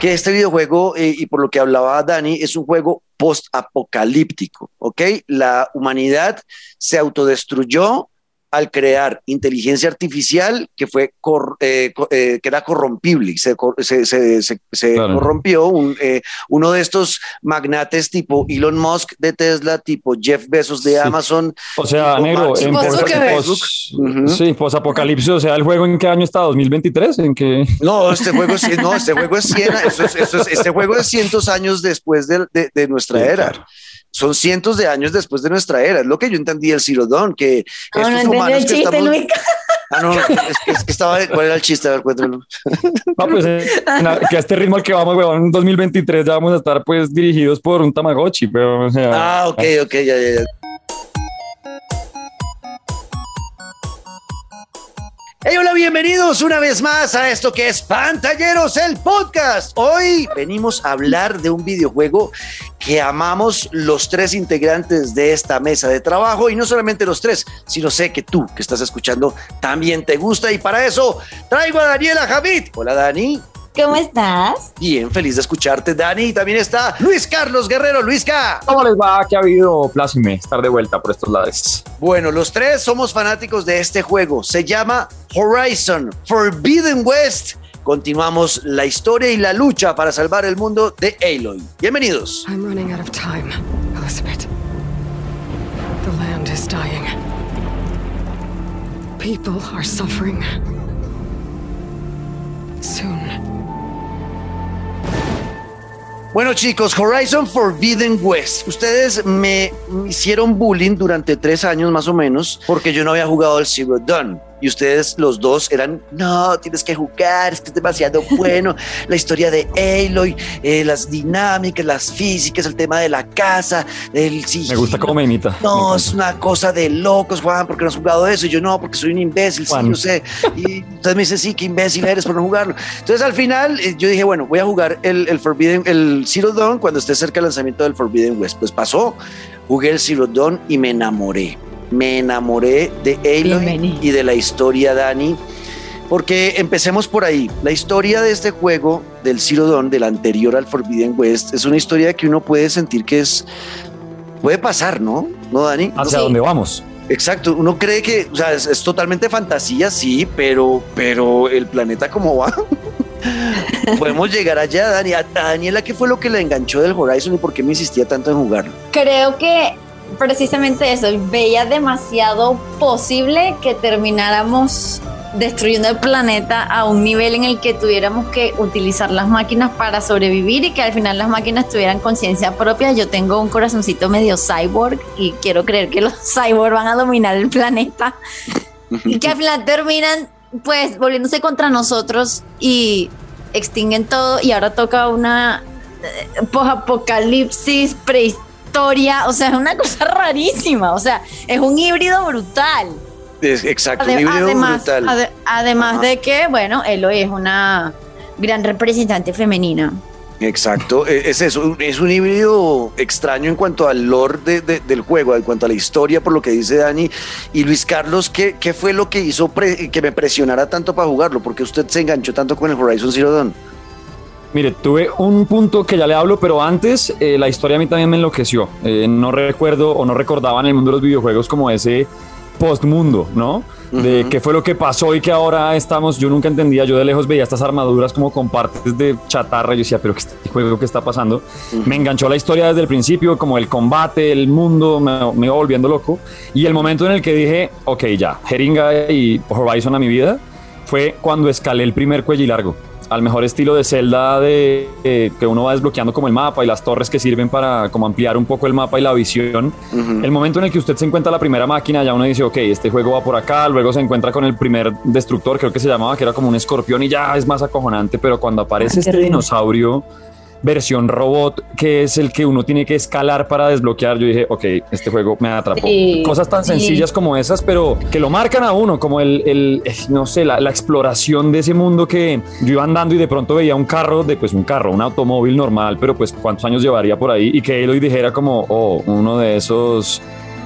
que este videojuego, eh, y por lo que hablaba Dani, es un juego post-apocalíptico, ¿ok? La humanidad se autodestruyó al crear inteligencia artificial que fue eh, eh, que era corrompible, se, se, se, se corrompió un, eh, uno de estos magnates tipo Elon Musk de Tesla, tipo Jeff Bezos de Amazon. O sea, negro, en Facebook. Sí, post apocalipsis, o sea, el juego en qué año está, 2023, en qué No, este juego es no, este juego es 100, este juego es cientos años después de, de, nuestra era son cientos de años después de nuestra era. Es lo que yo entendí el Cirodón, que no, estos no humanos que chiste, estamos... Ah, no, es que, es que, estaba... ¿Cuál era el chiste? A ver, cuéntalo. No, pues eh, que a este ritmo al que vamos, weón, en 2023 ya vamos a estar pues dirigidos por un Tamagotchi, pero... O sea, ah, ok, ok, ya, ya, ya. Hey, hola, bienvenidos una vez más a esto que es Pantalleros, el podcast. Hoy venimos a hablar de un videojuego que amamos los tres integrantes de esta mesa de trabajo y no solamente los tres, sino sé que tú que estás escuchando también te gusta y para eso traigo a Daniela Javid. Hola, Dani. ¿Cómo estás? Bien, feliz de escucharte, Dani. Y también está Luis Carlos Guerrero. Luisca. ¿Cómo les va? ¿Qué ha habido? Plácime estar de vuelta por estos lados. Bueno, los tres somos fanáticos de este juego. Se llama Horizon Forbidden West. Continuamos la historia y la lucha para salvar el mundo de Aloy. Bienvenidos. I'm running out of time, Elizabeth. The land is dying. People are suffering. Soon. Bueno chicos, Horizon Forbidden West. Ustedes me hicieron bullying durante tres años más o menos porque yo no había jugado el Zero Dawn y ustedes los dos eran, no, tienes que jugar, es que es demasiado bueno, la historia de Aloy, eh, las dinámicas, las físicas, el tema de la casa, el Me gusta cómo me imita. No, es una cosa de locos, Juan, porque no has jugado eso, y yo no, porque soy un imbécil, sí, yo sé, y entonces me dice, sí, qué imbécil eres por no jugarlo. Entonces al final eh, yo dije, bueno, voy a jugar el, el Forbidden, el Zero Dawn cuando esté cerca del lanzamiento del Forbidden West. Pues pasó, jugué el Zero Dawn y me enamoré me enamoré de Aloy y de la historia Dani. Porque empecemos por ahí. La historia de este juego, del Zero Dawn, del anterior al Forbidden West, es una historia que uno puede sentir que es. puede pasar, ¿no? ¿No, Dani? ¿Hacia dónde vamos? Exacto, uno cree que, o sea, es, totalmente fantasía, sí, pero, pero el planeta cómo va. Podemos llegar allá, Dani. A Daniela, ¿qué fue lo que le enganchó del Horizon y por qué me insistía tanto en jugarlo? Creo que precisamente eso, veía demasiado posible que termináramos destruyendo el planeta a un nivel en el que tuviéramos que utilizar las máquinas para sobrevivir y que al final las máquinas tuvieran conciencia propia. Yo tengo un corazoncito medio cyborg y quiero creer que los cyborg van a dominar el planeta y que al final terminan pues volviéndose contra nosotros y extinguen todo y ahora toca una eh, apocalipsis prehistórica o sea, es una cosa rarísima, o sea, es un híbrido brutal. Es, exacto, un híbrido además, brutal. además de que, bueno, Eloy es una gran representante femenina. Exacto, e, es eso, es un híbrido extraño en cuanto al lore del juego, en cuanto a la historia, por lo que dice Dani. Y Luis Carlos, ¿qué, qué fue lo que hizo que me presionara tanto para jugarlo? porque usted se enganchó tanto con el Horizon Zero Dawn? Mire, tuve un punto que ya le hablo, pero antes eh, la historia a mí también me enloqueció. Eh, no recuerdo o no recordaba en el mundo de los videojuegos como ese postmundo, ¿no? De qué fue lo que pasó y que ahora estamos, yo nunca entendía, yo de lejos veía estas armaduras como con partes de chatarra, yo decía, pero ¿qué este juego que está pasando? Me enganchó la historia desde el principio, como el combate, el mundo, me, me iba volviendo loco. Y el momento en el que dije, ok, ya, Jeringa y Horizon a mi vida, fue cuando escalé el primer cuello largo al mejor estilo de Zelda de eh, que uno va desbloqueando como el mapa y las torres que sirven para como ampliar un poco el mapa y la visión. El momento en el que usted se encuentra la primera máquina, ya uno dice, ok, este juego va por acá, luego se encuentra con el primer destructor, creo que se llamaba, que era como un escorpión y ya es más acojonante, pero cuando aparece este dinosaurio versión robot, que es el que uno tiene que escalar para desbloquear, yo dije, ok, este juego me atrapó. Cosas tan sencillas como esas, pero que lo marcan a uno, como el, el no sé, la, la, exploración de ese mundo que yo iba andando y de pronto veía un carro, de pues un carro, un automóvil normal, pero pues cuántos años llevaría por ahí y que él hoy dijera como, oh, uno de esos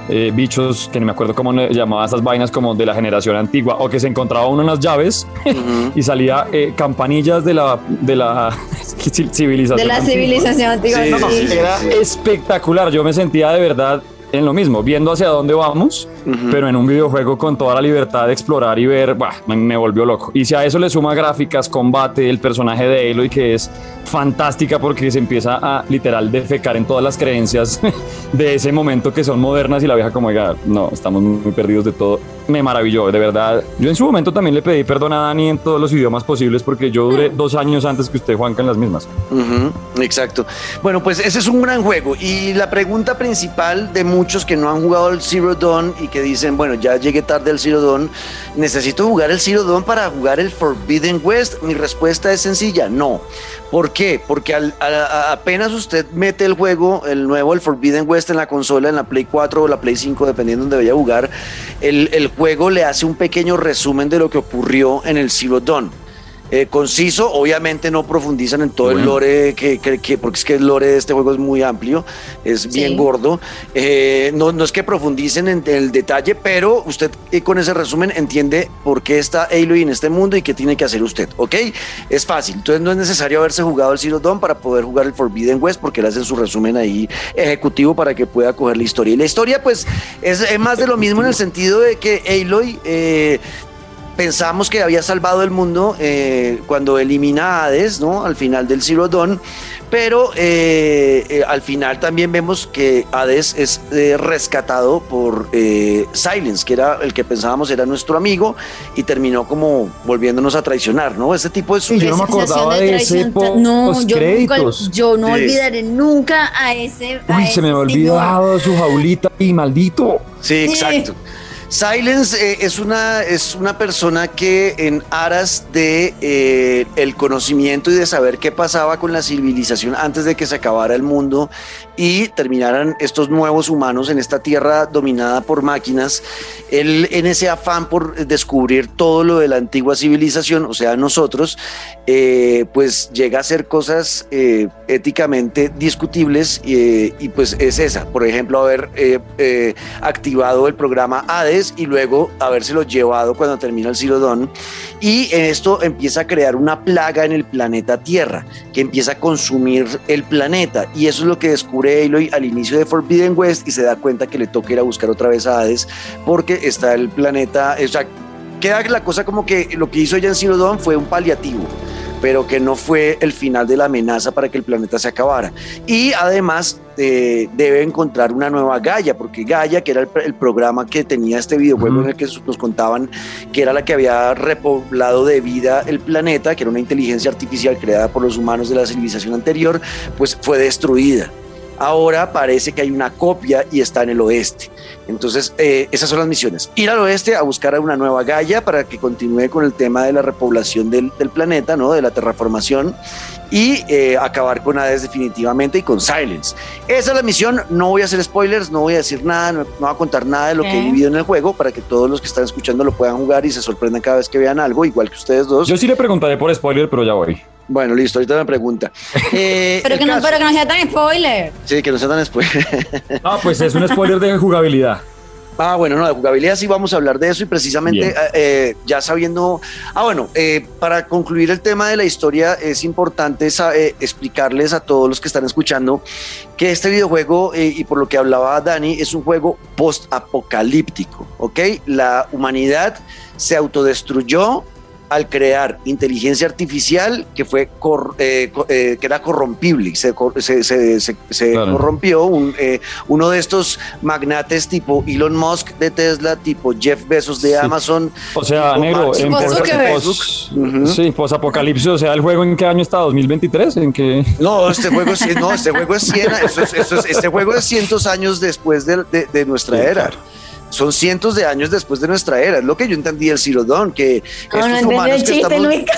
eh, bichos que no me acuerdo cómo llamaba esas vainas como de la generación antigua o que se encontraba uno unas llaves y salía eh, campanillas de la, de la civilización. De la civilización antigua. era espectacular. Yo me sentía de verdad en lo mismo, viendo hacia dónde vamos, pero en un videojuego con toda la libertad de explorar y ver, bah, me, volvió loco. Y si a eso le suma gráficas, combate, el personaje de Aloy que es fantástica porque se empieza a literal defecar en todas las creencias de ese momento que son modernas y la vieja como, oiga, no, estamos muy perdidos de todo. Me maravilló, de verdad. Yo en su momento también le pedí perdón a Dani en todos los idiomas posibles porque yo duré mm. dos años antes que usted, Juanca, en las mismas. Exacto. Bueno, pues ese es un gran juego y la pregunta principal de muchos que no han jugado el Zero Dawn y que dicen, bueno, ya llegué tarde al Zero Dawn, necesito jugar el Zero Dawn para jugar el Forbidden West. Mi respuesta es sencilla, no. ¿Por qué? Porque apenas usted mete el juego, el nuevo, el Forbidden West en la consola, en la Play 4 o la Play 5, dependiendo de donde vaya a jugar, el, el juego le hace un pequeño resumen de lo que ocurrió en el Zero Dawn. Eh, conciso, obviamente no profundizan en todo el lore, que, que, porque es que el lore de este juego es muy amplio, es bien gordo. Eh, no, no, es que profundicen en el detalle, pero usted eh, con ese resumen entiende por qué está Aloy en este mundo y qué tiene que hacer usted, ¿ok? Es fácil, entonces no es necesario haberse jugado el Zero Dawn para poder jugar el Forbidden West, porque le hacen su resumen ahí ejecutivo para que pueda coger la historia. Y la historia, pues, es, más de lo mismo en el sentido de que Aloy pensamos que había salvado el mundo eh, cuando elimina a Hades, ¿no? Al final del Zero Dawn, pero eh, eh, al final también vemos que Hades es rescatado por Silence, que era el que pensábamos era nuestro amigo y terminó como volviéndonos a traicionar, ¿no? Ese tipo de yo no me acordaba de, ese No, yo, nunca, yo no olvidaré nunca a ese. Uy, se me ha olvidado su jaulita y maldito. Sí, exacto. Silence eh, es, una, es una persona que en aras de eh, el conocimiento y de saber qué pasaba con la civilización antes de que se acabara el mundo y terminaran estos nuevos humanos en esta tierra dominada por máquinas, él en ese afán por descubrir todo lo de la antigua civilización, o sea, nosotros, eh, pues llega a hacer cosas éticamente discutibles y pues es esa, por ejemplo, haber activado el programa ADES, y luego habérselo llevado cuando termina el Silodón. Y esto empieza a crear una plaga en el planeta Tierra que empieza a consumir el planeta. Y eso es lo que descubre Aloy al inicio de Forbidden West y se da cuenta que le toca ir a buscar otra vez a Hades porque está el planeta. O sea, queda la cosa como que lo que hizo ella en Silodón fue un paliativo pero que no fue el final de la amenaza para que el planeta se acabara. Y además eh, debe encontrar una nueva Gaia, porque Gaia, que era el, programa que tenía este videojuego en el que nos contaban que era la que había repoblado de vida el planeta, que era una inteligencia artificial creada por los humanos de la civilización anterior, pues fue destruida. Ahora parece que hay una copia y está en el oeste. Entonces, eh, esas son las misiones. Ir al oeste a buscar a una nueva Gaia para que continúe con el tema de la repoblación del, planeta, ¿no? de la terraformación, y eh, acabar con Hades definitivamente y con Silence. Esa es la misión. No voy a hacer spoilers, no voy a decir nada, no, voy a contar nada de lo que he vivido en el juego para que todos los que están escuchando lo puedan jugar y se sorprendan cada vez que vean algo, igual que ustedes dos. Yo sí le preguntaré por spoiler, pero ya voy. Bueno, listo, ahorita me pregunta. Eh, pero, que no, pero que no sea tan spoiler. Sí, que no sea tan spoiler. Ah, pues es un spoiler de jugabilidad. Ah, bueno, no, de jugabilidad sí vamos a hablar de eso y precisamente eh, eh, ya sabiendo, ah, bueno, para concluir el tema de la historia es importante explicarles a todos los que están escuchando que este videojuego, y por lo que hablaba Dani, es un juego post-apocalíptico, ¿ok? La humanidad se autodestruyó al crear inteligencia artificial que fue eh, eh, que era corrompible y se, se, corrompió un, eh, uno de estos magnates tipo Elon Musk de Tesla, tipo Jeff Bezos de Amazon. O sea, negro, en post, sí, post apocalipsis, o sea, el juego en qué año está, 2023, en qué No, este juego es no, este juego es 100, este juego es cientos años después de, de, nuestra era son cientos de años después de nuestra era. Es lo que yo entendí del que no, estos no humanos el chiste, Luis.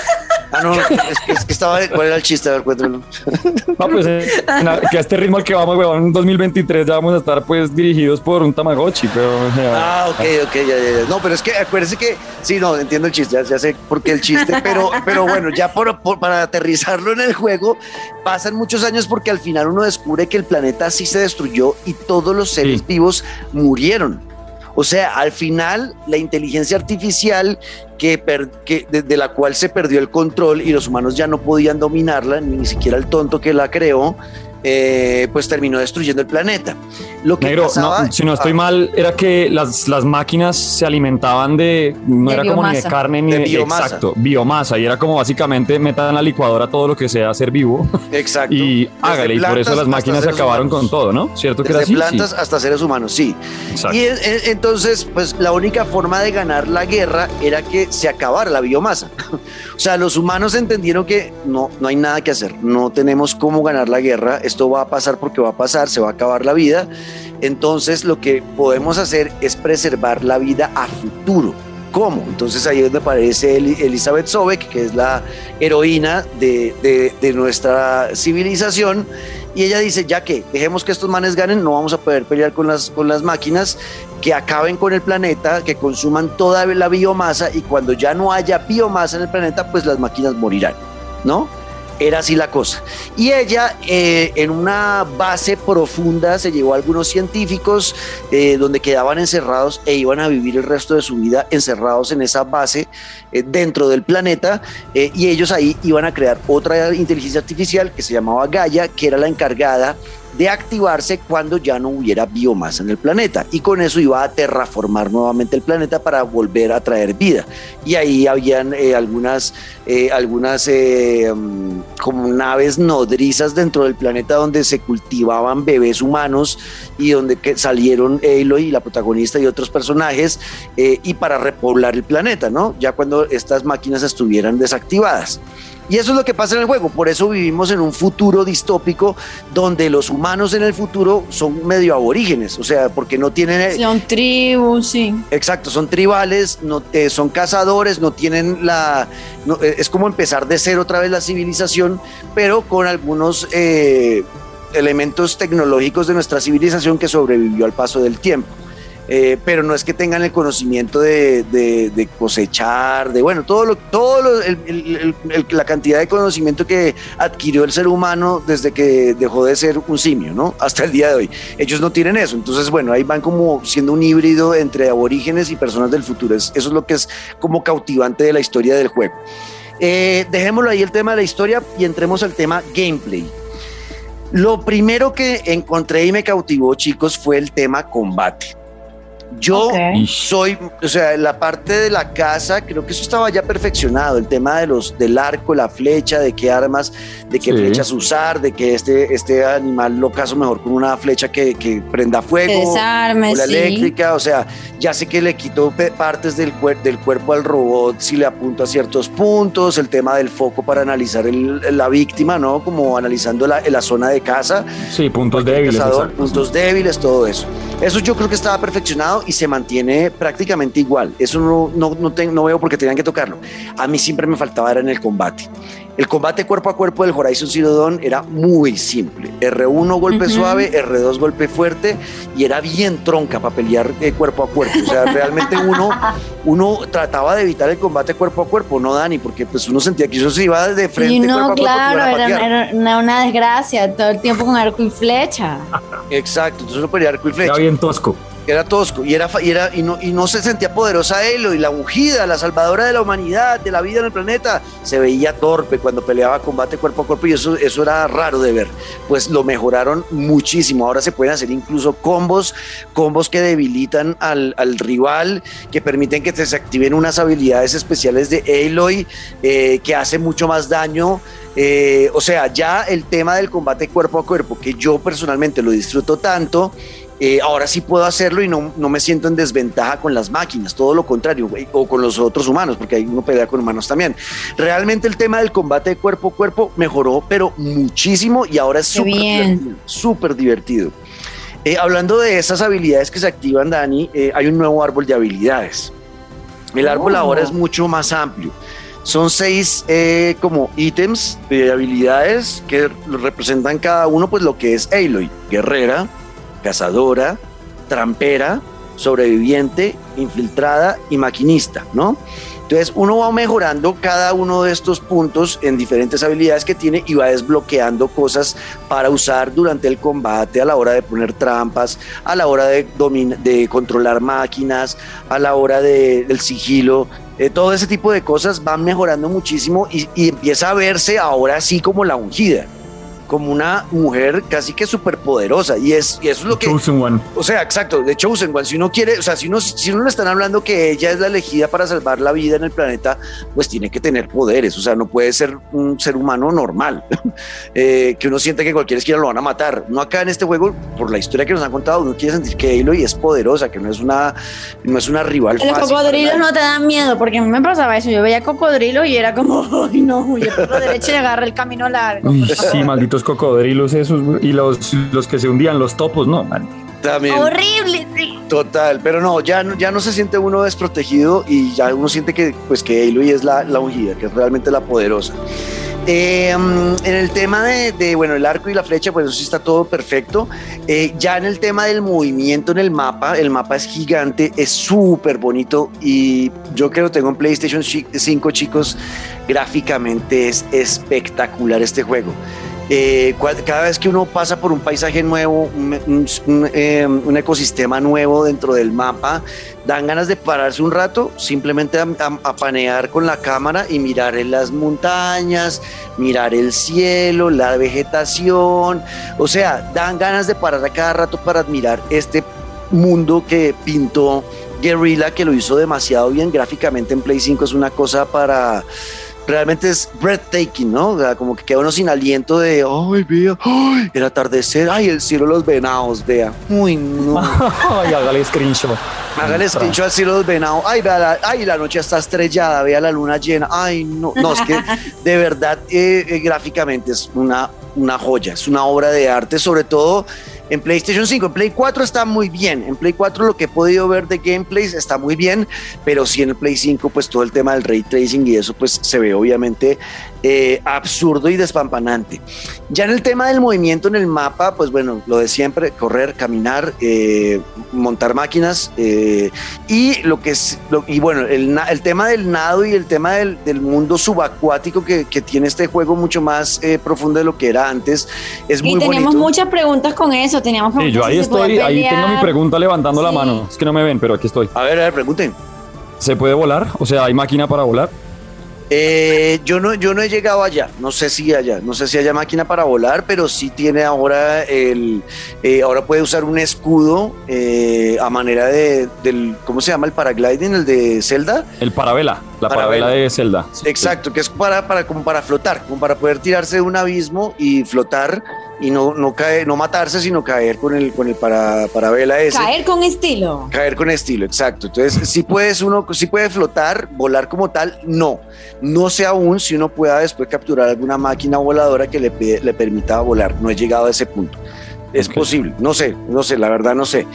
Ah, no, es, que estaba. ¿Cuál era el chiste? A ver. No, pues eh, que a este ritmo al que vamos, weón, en 2023 ya vamos a estar pues dirigidos por un Tamagotchi, pero. ah, ok, ok, ya, ya, No, pero es que acuérdense que. Sí, no, entiendo el chiste, ya, sé por qué el chiste, pero, pero bueno, ya por, para aterrizarlo en el juego, pasan muchos años porque al final uno descubre que el planeta sí se destruyó y todos los seres vivos murieron. O sea, al final la inteligencia artificial que, que de, la cual se perdió el control y los humanos ya no podían dominarla, ni siquiera el tonto que la creó, eh, pues terminó destruyendo el planeta. Lo que si no estoy ah. mal, era que las, las máquinas se alimentaban de, no era como ni de carne ni de, biomasa. Exacto, biomasa. Y era como básicamente metan en la licuadora todo lo que sea ser vivo. Exacto. y hágale. Y por eso las máquinas se acabaron con todo, ¿no? ¿Cierto que Desde plantas hasta seres humanos, sí. Exacto. Y entonces, pues la única forma de ganar la guerra era que se acabara la biomasa. o sea, los humanos entendieron que no, no hay nada que hacer. No tenemos cómo ganar la guerra esto va a pasar porque va a pasar, se va a acabar la vida. Entonces lo que podemos hacer es preservar la vida a futuro. ¿Cómo? Entonces ahí es donde aparece Elizabeth Sobek, que es la heroína de, de, nuestra civilización, y ella dice, ya que dejemos que estos manes ganen, no vamos a poder pelear con las, con las máquinas, que acaben con el planeta, que consuman toda la biomasa, y cuando ya no haya biomasa en el planeta, pues las máquinas morirán, ¿no? Era así la cosa. Y ella, eh, en una base profunda, se llevó a algunos científicos eh, donde quedaban encerrados e iban a vivir el resto de su vida encerrados en esa base eh, dentro del planeta. y ellos ahí iban a crear otra inteligencia artificial que se llamaba Gaia, que era la encargada de activarse cuando ya no hubiera biomasa en el planeta. Y con eso iba a terraformar nuevamente el planeta para volver a traer vida. Y ahí habían eh, algunas eh, algunas eh, mm, como naves nodrizas dentro del planeta donde se cultivaban bebés humanos y donde salieron Aloy la protagonista y otros personajes y para repoblar el planeta no ya cuando estas máquinas estuvieran desactivadas y eso es lo que pasa en el juego. Por eso vivimos en un futuro distópico donde los humanos en el futuro son medio aborígenes. O sea, porque no tienen. Eh, son tribus, sí. Exacto, son tribales, no, eh, son cazadores, no tienen la. Eh, es como empezar de cero otra vez la civilización, pero con algunos. elementos tecnológicos de nuestra civilización que sobrevivió al paso del tiempo. Eh, pero no es que tengan el conocimiento de, cosechar, de bueno, todo lo, todo la cantidad de conocimiento que adquirió el ser humano desde que dejó de ser un simio, ¿no? Hasta el día de hoy. Ellos no tienen eso. Entonces, bueno, ahí van como siendo un híbrido entre aborígenes y personas del futuro. eso es lo que es como cautivante de la historia del juego. Eh, dejémoslo ahí el tema de la historia y entremos al tema gameplay. Lo primero que encontré y me cautivó, chicos, fue el tema combate. Yo soy, o sea, la parte de la casa, creo que eso estaba ya perfeccionado, el tema de los, del arco, la flecha, de qué armas, de qué flechas usar, de que este, este animal lo caso mejor con una flecha que, que prenda fuego, desarme, o la eléctrica, o sea, ya sé que le quito partes del, del cuerpo al robot si le apunto a ciertos puntos, el tema del foco para analizar la víctima, ¿no? Como analizando la, la zona de casa. Sí, puntos débiles. puntos débiles, todo eso. Eso yo creo que estaba perfeccionado y se mantiene prácticamente igual. Eso no, no, no, no veo por qué tenían que tocarlo. A mí siempre me faltaba era en el combate. El combate cuerpo a cuerpo del Horizon Zero Dawn era muy simple. R1 golpe suave, R2 golpe fuerte y era bien tronca para pelear eh, cuerpo a cuerpo. O sea, realmente uno, uno trataba de evitar el combate cuerpo a cuerpo, no Dani, porque pues uno sentía que eso se iba de frente. Y no, claro, era, una, desgracia, todo el tiempo con arco y flecha. Exacto, entonces uno pelear arco y flecha. Era bien tosco. Era tosco y, era, y, era, y, no, y no se sentía poderosa Elo y la ungida, la salvadora de la humanidad, de la vida en el planeta, se veía torpe cuando peleaba combate cuerpo a cuerpo y eso, eso era raro de ver. Pues lo mejoraron muchísimo. Ahora se pueden hacer incluso combos, combos que debilitan al, al rival, que permiten que se activen unas habilidades especiales de Aloy, eh, que hace mucho más daño. Eh, o sea, ya el tema del combate cuerpo a cuerpo, que yo personalmente lo disfruto tanto, eh, ahora sí puedo hacerlo y no, no, me siento en desventaja con las máquinas, todo lo contrario, o con los otros humanos, porque hay uno pelea con humanos también. Realmente el tema del combate de cuerpo a cuerpo mejoró, pero muchísimo y ahora es súper divertido. Divertido. Eh, hablando de esas habilidades que se activan, Dani, eh, hay un nuevo árbol de habilidades. El árbol ahora es oh. mucho más amplio. Son seis como ítems de habilidades que representan cada uno, pues lo que es Aloy, guerrera, cazadora, trampera, sobreviviente, infiltrada y maquinista, ¿no? Entonces uno va mejorando cada uno de estos puntos en diferentes habilidades que tiene y va desbloqueando cosas para usar durante el combate, a la hora de poner trampas, a la hora de, de controlar máquinas, a la hora de, del sigilo. Eh, todo ese tipo de cosas van mejorando muchísimo y, y empieza a verse ahora sí como la ungida como una mujer casi que súper poderosa. Y, es, y eso es lo que. Chosen One. O sea, exacto, de Chosen One. Si uno quiere, o sea, si uno, si uno le están hablando que ella es la elegida para salvar la vida en el planeta, pues tiene que tener poderes. O sea, no puede ser un ser humano normal, eh, que uno siente que cualquier esquina lo van a matar. No acá en este juego, por la historia que nos han contado, uno quiere sentir que Aloy es poderosa, que no es una, no es una rival. Los cocodrilos no te dan miedo, porque a mí me pasaba eso. Yo veía cocodrilo y era como, ay, no, yo por la derecha y agarra el camino largo. sí, maldito cocodrilos esos y los, los que se hundían, los topos, no, También. Horrible, sí. Total, pero no, ya, ya no se siente uno desprotegido y ya uno siente que, pues, que Aloy es la, la ungida, que es realmente la poderosa. Eh, en el tema de, bueno, el arco y la flecha, pues eso sí está todo perfecto. Eh, ya en el tema del movimiento en el mapa, el mapa es gigante, es súper bonito y yo creo que tengo en PlayStation 5, chicos, gráficamente es espectacular este juego. Eh, cada vez que uno pasa por un paisaje nuevo, eh, un, ecosistema nuevo dentro del mapa, dan ganas de pararse un rato, simplemente a, panear con la cámara y mirar en las montañas, mirar el cielo, la vegetación, o sea, dan ganas de parar a cada rato para admirar este mundo que pintó Guerrilla, que lo hizo demasiado bien gráficamente en Play 5, es una cosa para realmente es breathtaking, ¿no? O sea, como que queda uno sin aliento de, ay, vea, ay, el atardecer, ay, el cielo de los venados, vea. Uy, no. ay, hágale screenshot. Hágale screenshot al cielo de los venados. Ay, vea, la, ay, la noche está estrellada, vea la luna llena. Ay, no. No, es que de verdad, eh, eh, gráficamente es una, una joya, es una obra de arte, sobre todo en PlayStation 5. En Play 4 está muy bien. En Play 4 lo que he podido ver de gameplays está muy bien, pero sí en el Play 5 pues todo el tema del ray tracing y eso pues se ve obviamente eh, absurdo y despampanante. Ya en el tema del movimiento en el mapa, pues bueno, lo de siempre, correr, caminar, eh, montar máquinas eh, y lo que es, y bueno, el, el, tema del nado y el tema del, del mundo subacuático que, que, tiene este juego mucho más profundo de lo que era antes, es muy bonito. Y tenemos muchas preguntas con eso, teníamos sí, yo ahí estoy, ahí tengo mi pregunta levantando la mano, es que no me ven, pero aquí estoy. A ver, a ver, pregunten. ¿Se puede volar? O sea, ¿hay máquina para volar? Eh, yo, no, yo no he llegado allá, no sé si allá, no sé si haya máquina para volar, pero sí tiene ahora el, eh, ahora puede usar un escudo eh, a manera de, del, ¿cómo se llama el paragliding, el de Zelda? El parabela, la parabela, de Zelda. Exacto, que es para, para, como para flotar, como para poder tirarse de un abismo y flotar y no, no caer, no matarse, sino caer con el, con el para, parabela ese. Caer con estilo. Caer con estilo, exacto. Entonces, si puedes uno, si puede flotar, volar como tal, no. No sé aún si uno pueda después capturar alguna máquina voladora que le, le permita volar. No he llegado a ese punto. Es posible, no sé, no sé, la verdad no sé.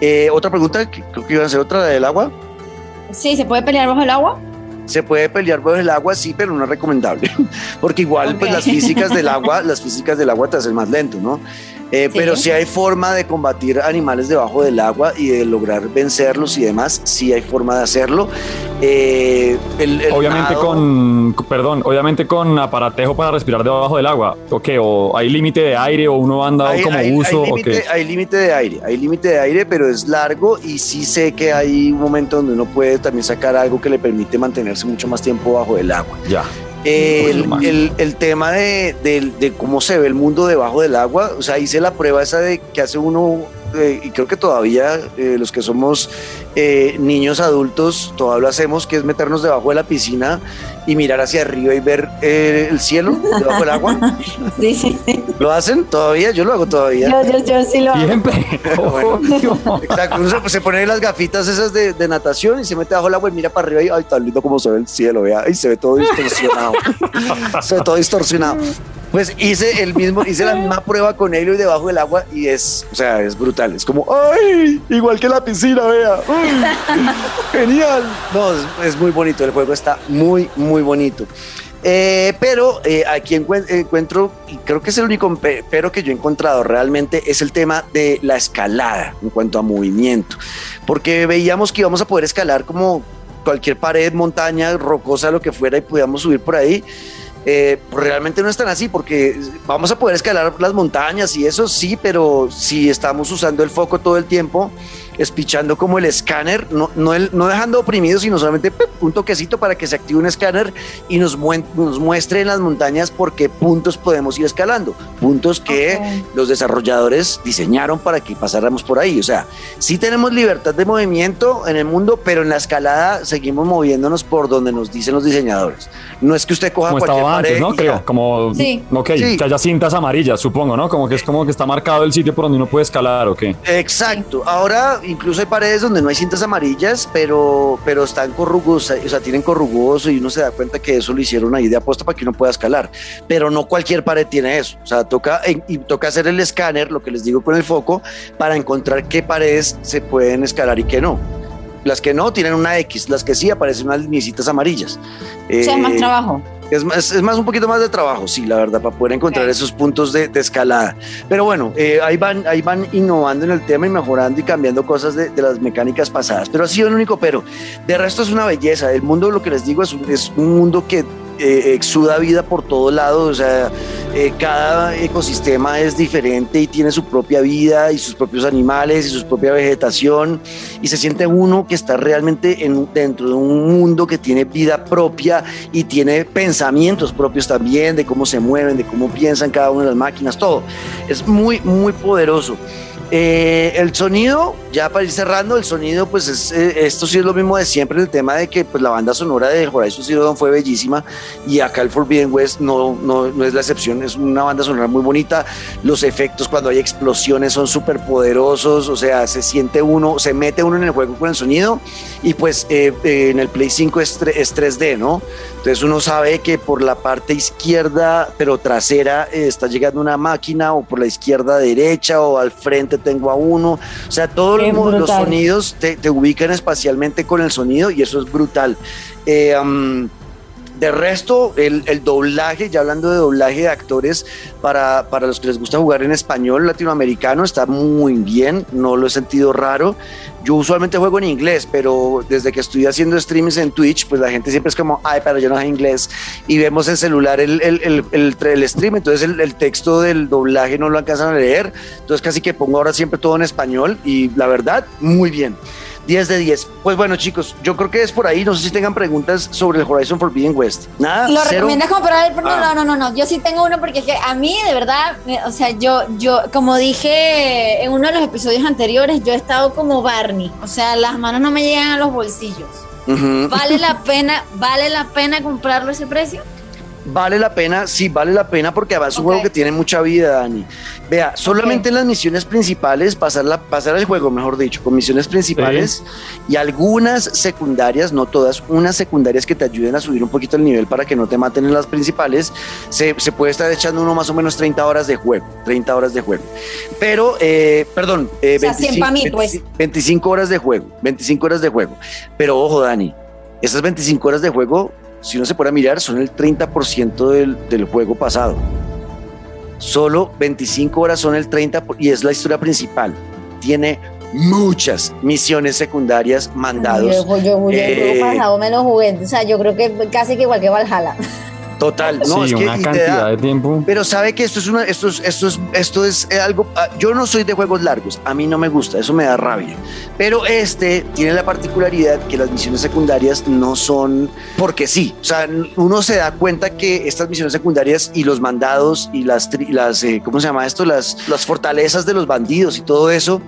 Eh, otra pregunta, creo que iba a ser otra del agua. Sí, ¿se puede pelear bajo el agua? Se puede pelear bajo el agua, sí, pero no es recomendable, porque igual pues las físicas del agua, las físicas del agua te hacen más lento, ¿no? Eh, Pero si hay forma de combatir animales debajo del agua y de lograr vencerlos y demás, sí hay forma de hacerlo. Eh, obviamente con, perdón, obviamente con aparatejo para respirar debajo del agua. ¿O qué? ¿O hay límite de aire o uno anda como uso? Hay límite de aire, hay límite de aire, pero es largo y sí sé que hay un momento donde uno puede también sacar algo que le permite mantenerse mucho más tiempo bajo del agua. Ya. El, el, tema de, de, cómo se ve el mundo debajo del agua, o sea, hice la prueba esa de que hace uno, eh, y creo que todavía eh, los que somos eh, niños adultos, todavía lo hacemos, que es meternos debajo de la piscina y mirar hacia arriba y ver el cielo debajo del agua. Sí, sí, ¿Lo hacen todavía? Yo lo hago todavía. Yo, yo, sí lo hago. Siempre. exacto, uno se, pone las gafitas esas de, de, natación y se mete bajo el agua y mira para arriba y, ay, tan lindo como se ve el cielo, vea, y se ve todo distorsionado. se ve todo distorsionado. Pues hice el mismo, hice la misma prueba con él y debajo del agua y es, o sea, es brutal. Es como, ¡ay! Igual que la piscina, vea. ¡Genial! No, es, muy bonito. El juego está muy, muy bonito. Eh, pero eh, aquí encuentro, y creo que es el único pero que yo he encontrado realmente, es el tema de la escalada en cuanto a movimiento. Porque veíamos que íbamos a poder escalar como cualquier pared, montaña, rocosa, lo que fuera y pudiéramos subir por ahí. Eh, pues realmente no es tan así porque vamos a poder escalar las montañas y eso sí, pero si estamos usando el foco todo el tiempo, espichando como el escáner, no, no, el, no dejando oprimido, sino solamente un toquecito para que se active un escáner y nos, nos muestre en las montañas por qué puntos podemos ir escalando. Puntos que los desarrolladores diseñaron para que pasáramos por ahí. O sea, sí tenemos libertad de movimiento en el mundo, pero en la escalada seguimos moviéndonos por donde nos dicen los diseñadores. No es que usted coja como cualquier estaba antes, ¿no? Creo, como, sí. ok, que haya cintas amarillas, supongo, ¿no? Como que es como que está marcado el sitio por donde uno puede escalar, ¿o qué? Exacto. Ahora incluso hay paredes donde no hay cintas amarillas, pero, pero están corrugosas, o sea, tienen corrugoso y uno se da cuenta que eso lo hicieron ahí de apuesta para que uno pueda escalar. Pero no cualquier pared tiene eso. O sea, toca, y toca hacer el escáner, lo que les digo con el foco, para encontrar qué paredes se pueden escalar y qué no. Las que no tienen una X, las que sí aparecen unas linecitas amarillas. O sea, es más eh, trabajo. Es más, es más un poquito más de trabajo, sí, la verdad, para poder encontrar esos puntos de, escalada. Pero bueno, eh, ahí, van, ahí van innovando en el tema y mejorando y cambiando cosas de, las mecánicas pasadas. Pero ha sido el único pero. De resto es una belleza. El mundo, lo que les digo, es es un mundo que eh, exuda vida por todos lados, o sea, eh, cada ecosistema es diferente y tiene su propia vida y sus propios animales y su propia vegetación y se siente uno que está realmente en, dentro de un mundo que tiene vida propia y tiene pensamientos propios también de cómo se mueven, de cómo piensan cada una de las máquinas, todo. Es muy, muy poderoso. Eh, el sonido, ya para ir cerrando, el sonido, pues es, eh, esto sí es lo mismo de siempre, el tema de que pues, la banda sonora de Horizon Zero Dawn fue bellísima y acá el Forbidden West no, no, no es la excepción, es una banda sonora muy bonita, los efectos cuando hay explosiones son súper poderosos, o sea, se siente uno, se mete uno en el juego con el sonido y pues eh, en el Play 5 es, es 3D, ¿no? Entonces uno sabe que por la parte izquierda, pero trasera, está llegando una máquina o por la izquierda derecha o al frente tengo a uno. O sea, todos los, sonidos te, ubican espacialmente con el sonido y eso es brutal. Eh, de resto, el, doblaje, ya hablando de doblaje de actores, para, para, los que les gusta jugar en español latinoamericano, está muy bien, no lo he sentido raro. Yo usualmente juego en inglés, pero desde que estoy haciendo streams en Twitch, pues la gente siempre es como, ay, pero yo no sé inglés. Y vemos en celular el, el, el, el stream, entonces el, texto del doblaje no lo alcanzan a leer. Entonces casi que pongo ahora siempre todo en español y la verdad, muy bien. 10 de 10. Pues bueno, chicos, yo creo que es por ahí. No sé si tengan preguntas sobre el Horizon Forbidden West. Nada. ¿Lo recomiendas comprar? No, ah. no, no, no, no. Yo sí tengo uno porque es que a mí, de verdad, o sea, yo, yo, como dije en uno de los episodios anteriores, yo he estado como Barney. O sea, las manos no me llegan a los bolsillos. ¿Vale la pena, vale la pena comprarlo a ese precio? Vale la pena, sí vale la pena porque además es un juego que tiene mucha vida, Dani. Vea, solamente en las misiones principales, pasar, la, pasar el juego, mejor dicho, con misiones principales y algunas secundarias, no todas, unas secundarias que te ayuden a subir un poquito el nivel para que no te maten en las principales, se, puede estar echando uno más o menos 30 horas de juego, 30 horas de juego. Pero, eh, perdón, 25, eh, pues. horas de juego, 25 horas de juego. Pero ojo, Dani, esas 25 horas de juego si uno se pone a mirar, son el 30% del, del juego pasado. Solo 25 horas son el 30% y es la historia principal. Tiene muchas misiones secundarias mandados. Yo, yo, yo, eh, pasado me lo jugué, o sea, yo creo que casi que igual que Valhalla. Total, no, es que una cantidad de tiempo. Pero sabe que esto es una, esto es, esto es, esto es algo. Ah, yo no soy de juegos largos, a mí no me gusta, eso me da rabia. Pero este tiene la particularidad que las misiones secundarias no son porque sí. O sea, uno se da cuenta que estas misiones secundarias y los mandados y las, las eh, ¿cómo se llama esto? Las, las fortalezas de los bandidos y todo eso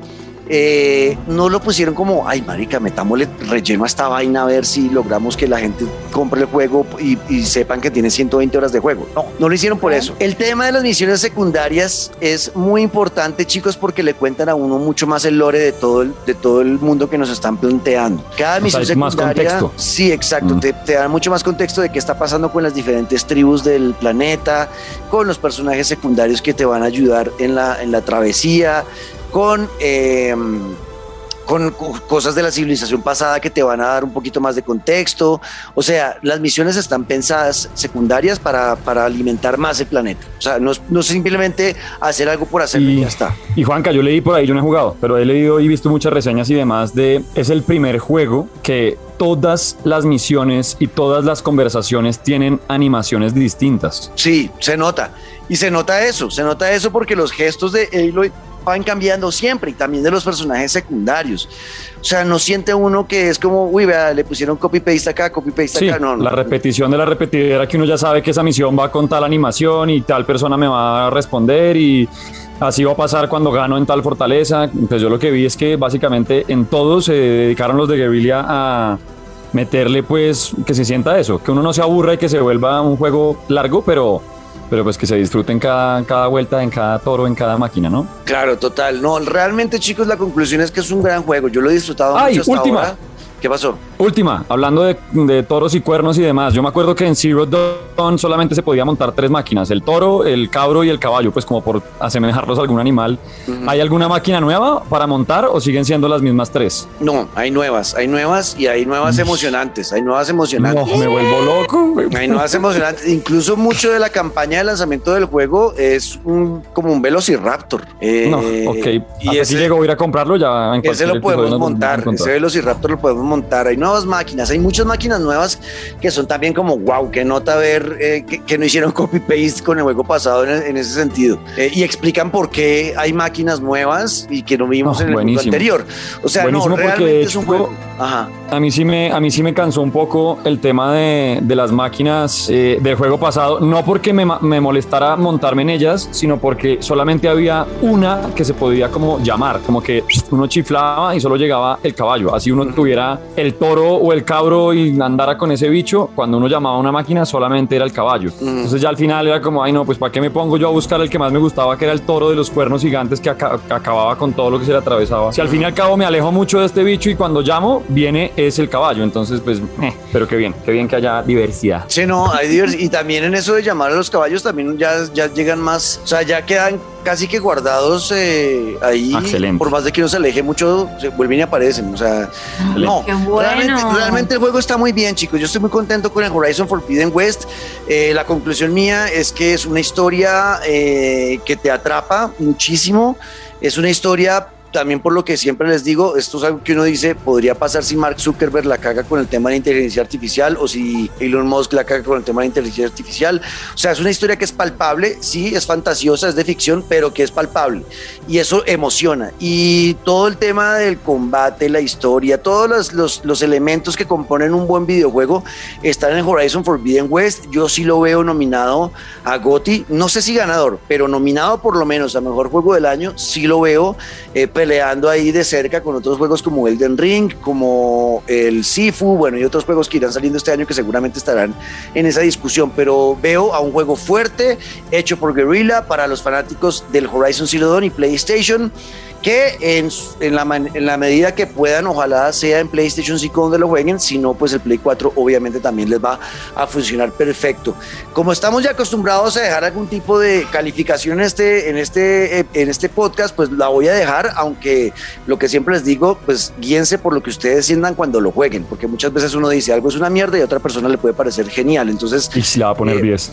eh, no lo pusieron como, ay, marica, metámosle relleno a esta vaina a ver si logramos que la gente compre el juego y, sepan que tiene 120 horas de juego. No, no lo hicieron por eso. El tema de las misiones secundarias es muy importante, chicos, porque le cuentan a uno mucho más el lore de todo el, de todo el mundo que nos están planteando. Cada misión secundaria. sí, exacto. Mm. Te, te dan mucho más contexto de qué está pasando con las diferentes tribus del planeta, con los personajes secundarios que te van a ayudar en la, en la travesía, con, em, con cosas de la civilización pasada que te van a dar un poquito más de contexto. O sea, las misiones están pensadas secundarias para, para alimentar más el planeta. O sea, no, no simplemente hacer algo por hacerlo y, ya está. Y Juanca, yo leí por ahí, yo no he jugado, pero he leído y visto muchas reseñas y demás de... Es el primer juego que todas las misiones y todas las conversaciones tienen animaciones distintas. Sí, se nota. Y se nota eso, se nota eso porque los gestos de Aloy van cambiando siempre y también de los personajes secundarios. O sea, no siente uno que es como, uy, vea, le pusieron copy-paste acá, copy-paste acá. No, la repetición de la repetidera que uno ya sabe que esa misión va con tal animación y tal persona me va a responder y así va a pasar cuando gano en tal fortaleza. Entonces yo lo que vi es que básicamente en todos se dedicaron los de Guerrilla a meterle pues que se sienta eso, que uno no se aburra y que se vuelva un juego largo, pero pero pues que se disfruten cada, cada vuelta, en cada toro, en cada máquina, ¿no? Claro, total. No, realmente, chicos, la conclusión es que es un gran juego. Yo lo he disfrutado Ay, mucho hasta última. ¿Qué pasó? Última, hablando de, toros y cuernos y demás. Yo me acuerdo que en Zero Dawn solamente se podía montar tres máquinas: el toro, el cabro y el caballo, pues como por asemejarlos a algún animal. ¿Hay alguna máquina nueva para montar o siguen siendo las mismas tres? No, hay nuevas, hay nuevas y hay nuevas emocionantes. Hay nuevas emocionantes. No, me vuelvo loco. Hay nuevas emocionantes. Incluso mucho de la campaña de lanzamiento del juego es un, como un Velociraptor. Eh, no, ok. Y ese, si llego a ir a comprarlo ya. En ese lo podemos montar. Ese Velociraptor lo podemos montar. Hay nuevas máquinas, hay muchas máquinas nuevas que son también como wow, que nota ver eh, que, no hicieron copy-paste con el juego pasado en, ese sentido. Eh, y explican por qué hay máquinas nuevas y que no vimos en el juego anterior. O sea, no, realmente es un juego. A mí sí me, a mí sí me cansó un poco el tema de, de las máquinas eh, del juego pasado, no porque me, me molestara montarme en ellas, sino porque solamente había una que se podía como llamar, como que uno chiflaba y solo llegaba el caballo, así uno tuviera el toro o el cabro y andara con ese bicho, cuando uno llamaba a una máquina solamente era el caballo. Entonces ya al final era como, ay no, pues ¿para qué me pongo yo a buscar el que más me gustaba, que era el toro de los cuernos gigantes que, acababa con todo lo que se le atravesaba? Si al fin y al cabo me alejo mucho de este bicho y cuando llamo viene es el caballo, entonces pues, eh, pero qué bien, qué bien que haya diversidad. Sí, no, hay diversidad. Y también en eso de llamar a los caballos también ya, ya llegan más, o sea, ya quedan casi que guardados eh, ahí. Por más de que uno se aleje mucho, se vuelven y aparecen. O sea, no. Realmente, el juego está muy bien, chicos. Yo estoy muy contento con el Horizon Forbidden West. Eh, la conclusión mía es que es una historia eh, que te atrapa muchísimo. Es una historia también por lo que siempre les digo, esto es algo que uno dice, podría pasar si Mark Zuckerberg la caga con el tema de inteligencia artificial o si Elon Musk la caga con el tema de inteligencia artificial. O sea, es una historia que es palpable, sí, es fantasiosa, es de ficción, pero que es palpable. Y eso emociona. Y todo el tema del combate, la historia, todos los, los, los elementos que componen un buen videojuego están en Horizon Forbidden West. Yo sí lo veo nominado a GOTY, no sé si ganador, pero nominado por lo menos a Mejor Juego del Año, sí lo veo. Eh, peleando ahí de cerca con otros juegos como Elden Ring, como el Sifu, bueno, y otros juegos que irán saliendo este año que seguramente estarán en esa discusión, pero veo a un juego fuerte, hecho por Guerrilla, para los fanáticos del Horizon Zero Dawn y PlayStation que en, en, la, en, la, medida que puedan, ojalá sea en PlayStation 5 donde lo jueguen, si no, pues el Play 4 obviamente también les va a funcionar perfecto. Como estamos ya acostumbrados a dejar algún tipo de calificación en este, en este, en este podcast, pues la voy a dejar, aunque lo que siempre les digo, pues guíense por lo que ustedes sientan cuando lo jueguen, porque muchas veces uno dice algo es una mierda y a otra persona le puede parecer genial. Entonces, y si la va a poner 10.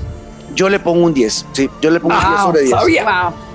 Yo le pongo un 10. Sí, yo le pongo un 10 sobre 10.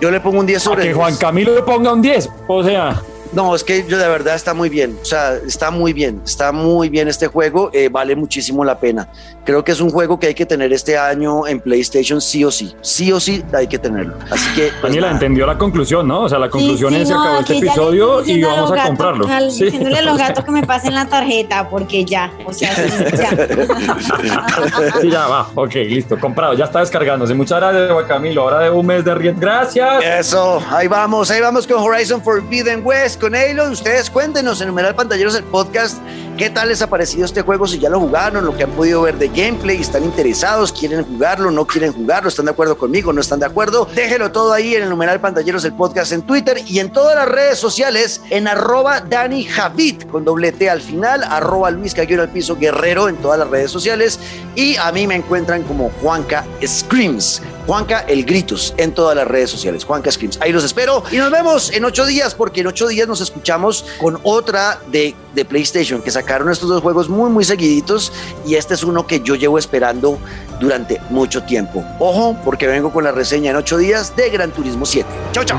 Yo le pongo un 10 sobre 10. Que Juan Camilo le ponga un 10. O sea. No, es que yo de verdad está muy bien, o sea, está muy bien, está muy bien este juego, eh, vale muchísimo la pena. Creo que es un juego que hay que tener este año en PlayStation sí o sí, sí o sí hay que tenerlo. Así que... Pues, Daniela, entendió la conclusión, ¿no? O sea, la conclusión es que se acabó este episodio y vamos a, comprarlo. sí. Diciéndole a los gatos que me pasen la tarjeta, porque ya, o sea, ya. sí, ya va, ok, listo, comprado, ya está descargándose. Muchas gracias, Juan Camilo, ahora de un mes de riet, gracias. Eso, ahí vamos, ahí vamos con Horizon Forbidden West con Halo. Ustedes cuéntenos en numeral pantalleros el podcast qué tal les ha parecido este juego, si ya lo jugaron, lo que han podido ver de gameplay, están interesados, quieren jugarlo, no quieren jugarlo, están de acuerdo conmigo, no están de acuerdo. Déjelo todo ahí en el numeral pantalleros el podcast en Twitter y en todas las redes sociales en arroba Dani Javid con doble T al final, arroba Luis Caguero al piso Guerrero en todas las redes sociales y a mí me encuentran como Juanca Screams Juanca El Gritos en todas las redes sociales. Juanca Screams. Ahí los espero y nos vemos en ocho días porque en ocho días nos escuchamos con otra de, de PlayStation que sacaron estos dos juegos muy, muy seguiditos y este es uno que yo llevo esperando durante mucho tiempo. Ojo, porque vengo con la reseña en ocho días de Gran Turismo 7. Chao, chao.